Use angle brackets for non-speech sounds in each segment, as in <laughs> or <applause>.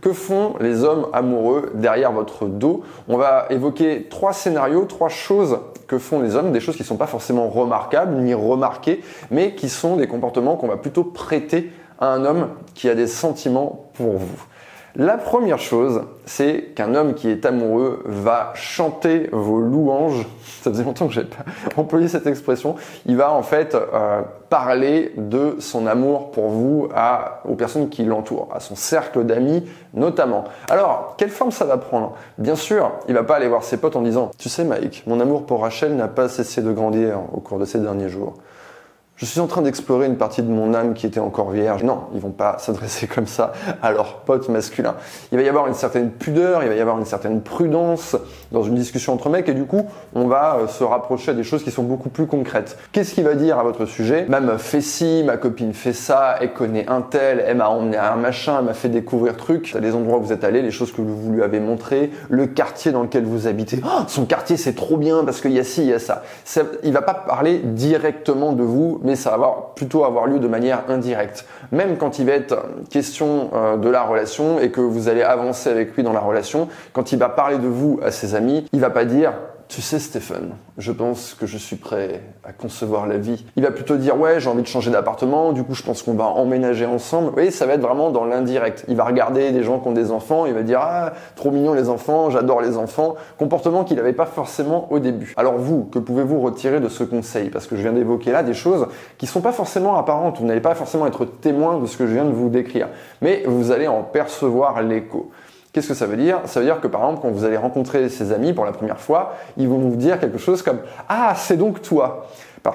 Que font les hommes amoureux derrière votre dos On va évoquer trois scénarios, trois choses que font les hommes, des choses qui ne sont pas forcément remarquables ni remarquées, mais qui sont des comportements qu'on va plutôt prêter à un homme qui a des sentiments pour vous. La première chose, c'est qu'un homme qui est amoureux va chanter vos louanges. Ça faisait longtemps que j'ai pas <laughs> employé cette expression. Il va en fait euh, parler de son amour pour vous aux personnes qui l'entourent, à son cercle d'amis notamment. Alors, quelle forme ça va prendre? Bien sûr, il va pas aller voir ses potes en disant "Tu sais Mike, mon amour pour Rachel n'a pas cessé de grandir au cours de ces derniers jours." Je suis en train d'explorer une partie de mon âme qui était encore vierge. Non, ils vont pas <laughs> s'adresser comme ça à leurs potes masculins. Il va y avoir une certaine pudeur, il va y avoir une certaine prudence dans une discussion entre mecs et du coup, on va euh, se rapprocher à des choses qui sont beaucoup plus concrètes. Qu'est-ce qu'il va dire à votre sujet? Ma meuf fait ci, ma copine fait ça, elle connaît un tel, elle m'a emmené à un machin, elle m'a fait découvrir truc, les endroits où vous êtes allés, les choses que vous lui avez montrées, le quartier dans lequel vous habitez. Oh, son quartier c'est trop bien parce qu'il y a ci, il y a ça. Il va pas parler directement de vous, ça va plutôt avoir lieu de manière indirecte. Même quand il va être question euh, de la relation et que vous allez avancer avec lui dans la relation, quand il va parler de vous à ses amis, il va pas dire tu sais Stéphane, je pense que je suis prêt à concevoir la vie. Il va plutôt dire ouais j'ai envie de changer d'appartement, du coup je pense qu'on va emménager ensemble. Voyez, ça va être vraiment dans l'indirect. Il va regarder des gens qui ont des enfants, il va dire ah trop mignon les enfants, j'adore les enfants. Comportement qu'il n'avait pas forcément au début. Alors vous, que pouvez-vous retirer de ce conseil? Parce que je viens d'évoquer là des choses qui sont pas forcément apparentes. Vous n'allez pas forcément être témoin de ce que je viens de vous décrire, mais vous allez en percevoir l'écho. Qu'est-ce que ça veut dire? Ça veut dire que par exemple, quand vous allez rencontrer ses amis pour la première fois, ils vont vous dire quelque chose comme Ah, c'est donc toi.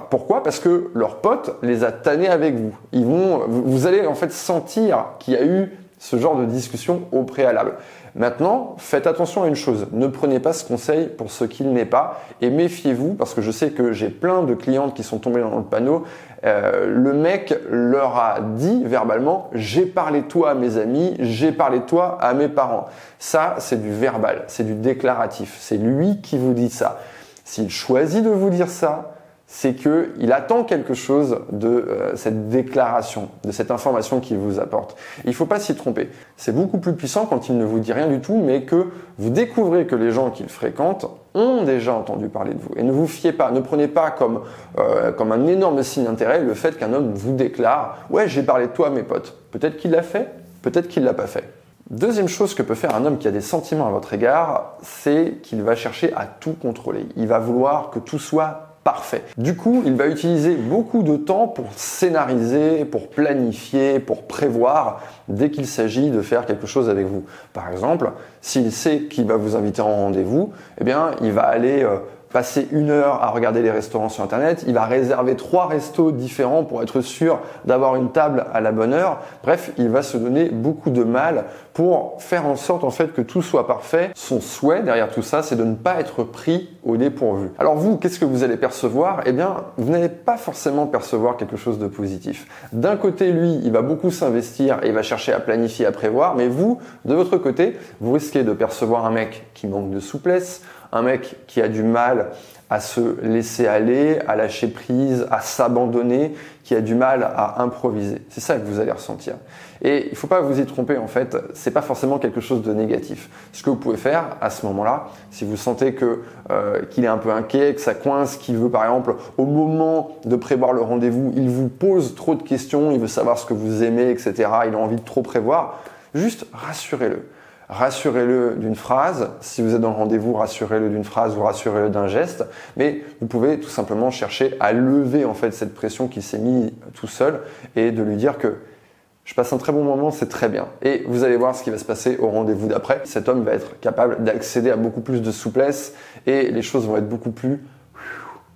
Pourquoi? Parce que leur pote les a tannés avec vous. Ils vont, vous allez en fait sentir qu'il y a eu ce genre de discussion au préalable. Maintenant, faites attention à une chose, ne prenez pas ce conseil pour ce qu'il n'est pas et méfiez-vous parce que je sais que j'ai plein de clientes qui sont tombées dans le panneau. Euh, le mec leur a dit verbalement j'ai parlé toi à mes amis, j'ai parlé toi à mes parents. Ça, c'est du verbal, c'est du déclaratif, c'est lui qui vous dit ça. S'il choisit de vous dire ça, c'est qu'il attend quelque chose de euh, cette déclaration, de cette information qu'il vous apporte. il ne faut pas s'y tromper. C'est beaucoup plus puissant quand il ne vous dit rien du tout, mais que vous découvrez que les gens qu'il fréquente ont déjà entendu parler de vous. Et ne vous fiez pas, ne prenez pas comme, euh, un énorme signe d'intérêt le fait qu'un homme vous déclare « Ouais, j'ai parlé de toi à mes potes ». Peut-être qu'il l'a fait, peut-être qu'il l'a pas fait. Deuxième chose que peut faire un homme qui a des sentiments à votre égard, c'est qu'il va chercher à tout contrôler. Il va vouloir que tout soit parfait. Du coup, il va utiliser beaucoup de temps pour scénariser, pour planifier, pour prévoir dès qu'il s'agit de faire quelque chose avec vous. Par exemple, s'il sait qu'il va vous inviter en rendez-vous, eh bien, il va aller euh, passer une heure à regarder les restaurants sur Internet, il va réserver trois restos différents pour être sûr d'avoir une table à la bonne heure. Bref, il va se donner beaucoup de mal pour faire en sorte en fait que tout soit parfait. Son souhait derrière tout ça, c'est de ne pas être pris au dépourvu. Alors vous, qu'est-ce que vous allez percevoir? Eh bien, vous n'allez pas forcément percevoir quelque chose de positif. D'un côté, lui, il va beaucoup s'investir et il va chercher à planifier, à prévoir, mais vous, de votre côté, vous risquez de percevoir un mec qui manque de souplesse, un mec qui a du mal à se laisser aller, à lâcher prise, à s'abandonner, qui a du mal à improviser. C'est ça que vous allez ressentir. Et il ne faut pas vous y tromper en fait, c'est pas forcément quelque chose de négatif. Ce que vous pouvez faire à ce moment-là, si vous sentez euh, qu'il est un peu inquiet, que ça coince, qu'il veut par exemple au moment de prévoir le rendez-vous, il vous pose trop de questions, il veut savoir ce que vous aimez, etc. Il a envie de trop prévoir, juste rassurez-le rassurez-le d'une phrase. Si vous êtes dans le rendez-vous, rassurez-le d'une phrase ou rassurez-le d'un geste. Mais vous pouvez tout simplement chercher à lever en fait cette pression qui s'est mise tout seul et de lui dire que je passe un très bon moment, c'est très bien. Et vous allez voir ce qui va se passer au rendez-vous d'après. Cet homme va être capable d'accéder à beaucoup plus de souplesse et les choses vont être beaucoup plus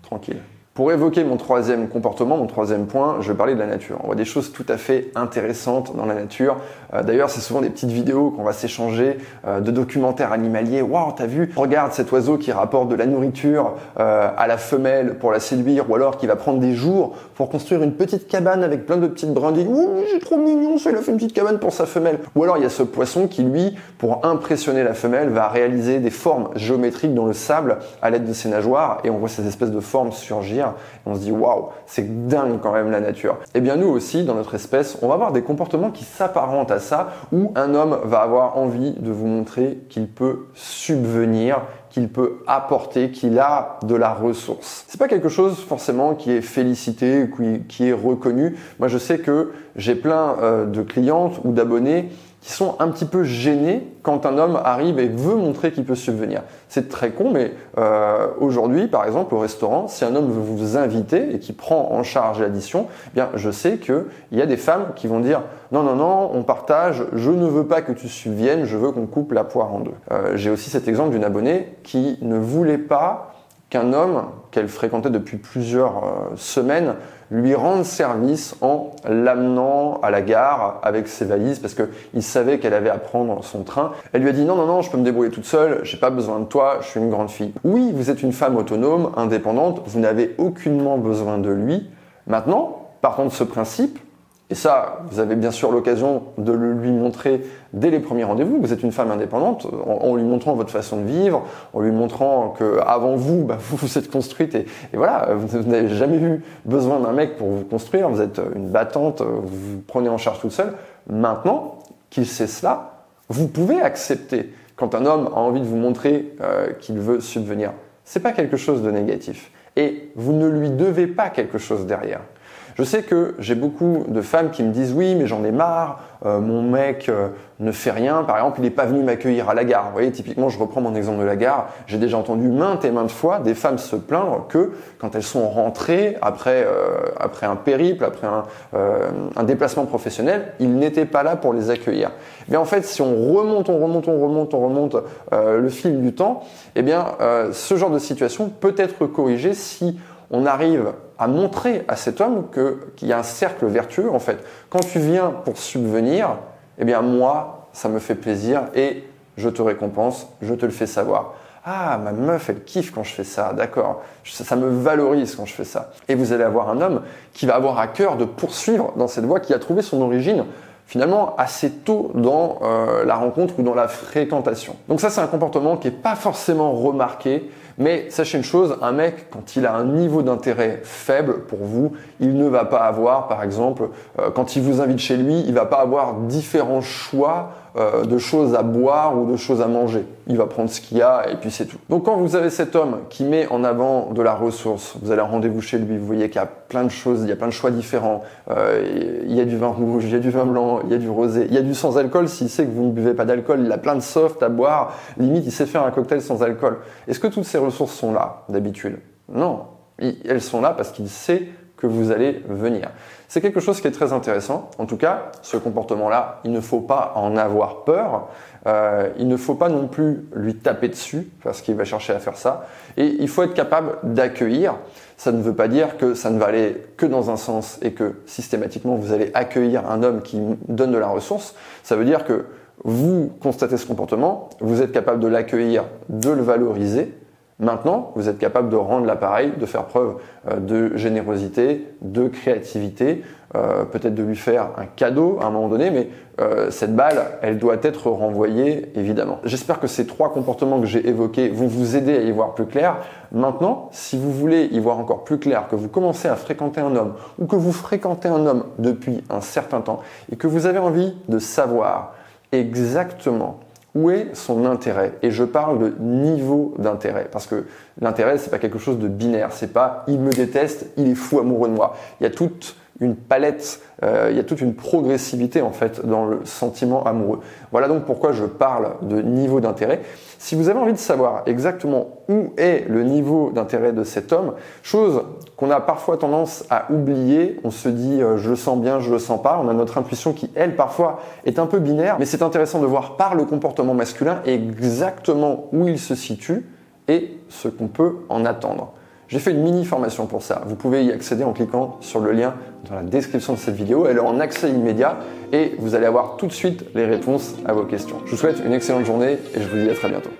tranquilles. Pour évoquer mon troisième comportement, mon troisième point, je vais parler de la nature. On voit des choses tout à fait intéressantes dans la nature. Euh, d'ailleurs, c'est souvent des petites vidéos qu'on va s'échanger, euh, de documentaires animaliers. Waouh, t'as vu? Regarde cet oiseau qui rapporte de la nourriture euh, à la femelle pour la séduire, ou alors qui va prendre des jours pour construire une petite cabane avec plein de petites brindilles. Ouh, c'est trop mignon, ça, il a fait une petite cabane pour sa femelle. Ou alors il y a ce poisson qui, lui, pour impressionner la femelle, va réaliser des formes géométriques dans le sable à l'aide de ses nageoires, et on voit ces espèces de formes surgir on se dit waouh, c'est dingue quand même la nature. Et eh bien nous aussi, dans notre espèce, on va avoir des comportements qui s'apparentent à ça, où un homme va avoir envie de vous montrer qu'il peut subvenir, qu'il peut apporter, qu'il a de la ressource. C'est pas quelque chose forcément qui est félicité, qui est reconnu. Moi, je sais que j'ai plein euh, de clientes ou d'abonnés qui sont un petit peu gênés quand un homme arrive et veut montrer qu'il peut subvenir. C'est très con, mais euh, aujourd'hui, par exemple, au restaurant, si un homme veut vous inviter et qui prend en charge l'addition, eh bien, je sais qu'il y a des femmes qui vont dire non, non, non, on partage, je ne veux pas que tu subviennes, je veux qu'on coupe la poire en deux. Euh, j'ai aussi cet exemple d'une abonnée qui ne voulait pas qu'un homme qu'elle fréquentait depuis plusieurs euh, semaines lui rende service en l'amenant à la gare avec ses valises parce qu'il savait qu'elle avait à prendre son train. Elle lui a dit non, non, non, je peux me débrouiller toute seule, j'ai pas besoin de toi, je suis une grande fille. Oui, vous êtes une femme autonome, indépendante, vous n'avez aucunement besoin de lui. Maintenant, partant de ce principe, et ça, vous avez bien sûr l'occasion de le lui montrer dès les premiers rendez-vous. Vous êtes une femme indépendante, en, lui montrant votre façon de vivre, en lui montrant que avant vous, bah, <laughs> vous vous êtes construite et, voilà, vous, n'avez jamais eu besoin d'un mec pour vous construire. Vous êtes une battante, vous vous prenez en charge toute seule. Maintenant qu'il sait cela, vous pouvez accepter quand un homme a envie de vous montrer euh, qu'il veut subvenir. C'est pas quelque chose de négatif. Et vous ne lui devez pas quelque chose derrière. Je sais que j'ai beaucoup de femmes qui me disent oui, mais j'en ai marre, euh, mon mec euh, ne fait rien. Par exemple, il n'est pas venu m'accueillir à la gare. Vous voyez, typiquement, je reprends mon exemple de la gare. J'ai déjà entendu maintes et maintes fois des femmes se plaindre que quand elles sont rentrées après, euh, après un périple, après un, un déplacement professionnel, il n'était pas là pour les accueillir. Mais en fait, si on remonte, on remonte, on remonte, on remonte le fil du temps, eh bien, ce genre de situation peut être corrigé si on arrive à montrer à cet homme qu'il y a un cercle vertueux en fait. Quand tu viens pour subvenir, eh bien moi, ça me fait plaisir et je te récompense, je te le fais savoir. Ah, ma meuf, elle kiffe quand je fais ça, d'accord. Ça me valorise quand je fais ça. Et vous allez avoir un homme qui va avoir à cœur de poursuivre dans cette voie qui a trouvé son origine finalement assez tôt dans euh, la rencontre ou dans la fréquentation. Donc ça, c'est un comportement qui n'est pas forcément remarqué, mais sachez une chose, un mec, quand il a un niveau d'intérêt faible pour vous, il ne va pas avoir, par exemple, euh, quand il vous invite chez lui, il va pas avoir différents choix euh, de choses à boire ou de choses à manger. Il va prendre ce qu'il y a et puis c'est tout. Donc quand vous avez cet homme qui met en avant de la ressource, vous allez en rendez-vous chez lui, vous voyez qu'il y a plein de choses, il y a plein de choix différents. Euh, il y a du vin rouge, il y a du vin blanc, il y a du rosé, il y a du sans alcool. S'il sait que vous ne buvez pas d'alcool, il a plein de soft à boire. Limite, il sait faire un cocktail sans alcool. Est-ce que toutes ces ressources sont là d'habitude? Non. Elles sont là parce qu'il sait que vous allez venir. C'est quelque chose qui est très intéressant. En tout cas, ce comportement-là, il ne faut pas en avoir peur. Euh, il ne faut pas non plus lui taper dessus parce qu'il va chercher à faire ça. Et il faut être capable d'accueillir. Ça ne veut pas dire que ça ne va aller que dans un sens et que systématiquement vous allez accueillir un homme qui donne de la ressource. Ça veut dire que vous constatez ce comportement, vous êtes capable de l'accueillir, de le valoriser, Maintenant, vous êtes capable de rendre l'appareil, de faire preuve euh, de générosité, de créativité, euh, peut-être de lui faire un cadeau à un moment donné, mais euh, cette balle, elle doit être renvoyée, évidemment. J'espère que ces trois comportements que j'ai évoqués vont vous aider à y voir plus clair. Maintenant, si vous voulez y voir encore plus clair, que vous commencez à fréquenter un homme ou que vous fréquentez un homme depuis un certain temps et que vous avez envie de savoir exactement où est son intérêt? Et je parle de niveau d'intérêt parce que l'intérêt c'est pas quelque chose de binaire, c'est pas il me déteste, il est fou amoureux de moi. Il y a toute une palette, euh, il y a toute une progressivité en fait dans le sentiment amoureux. Voilà donc pourquoi je parle de niveau d'intérêt. Si vous avez envie de savoir exactement où est le niveau d'intérêt de cet homme, chose qu'on a parfois tendance à oublier, on se dit euh, je le sens bien, je le sens pas, on a notre intuition qui elle parfois est un peu binaire, mais c'est intéressant de voir par le comportement masculin exactement où il se situe et ce qu'on peut en attendre. J'ai fait une mini formation pour ça. Vous pouvez y accéder en cliquant sur le lien dans la description de cette vidéo. Elle est en accès immédiat et vous allez avoir tout de suite les réponses à vos questions. Je vous souhaite une excellente journée et je vous dis à très bientôt.